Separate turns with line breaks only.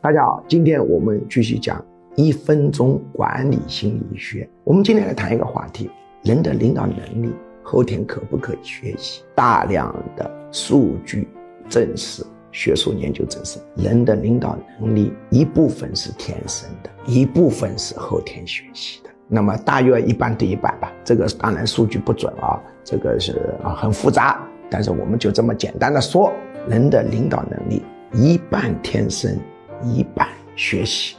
大家好，今天我们继续讲一分钟管理心理学。我们今天来谈一个话题：人的领导能力后天可不可以学习？大量的数据证实，学术研究证实，人的领导能力一部分是天生的，一部分是后天学习的。那么大约一半对一半吧。这个当然数据不准啊，这个是啊很复杂。但是我们就这么简单的说，人的领导能力一半天生。一半学习。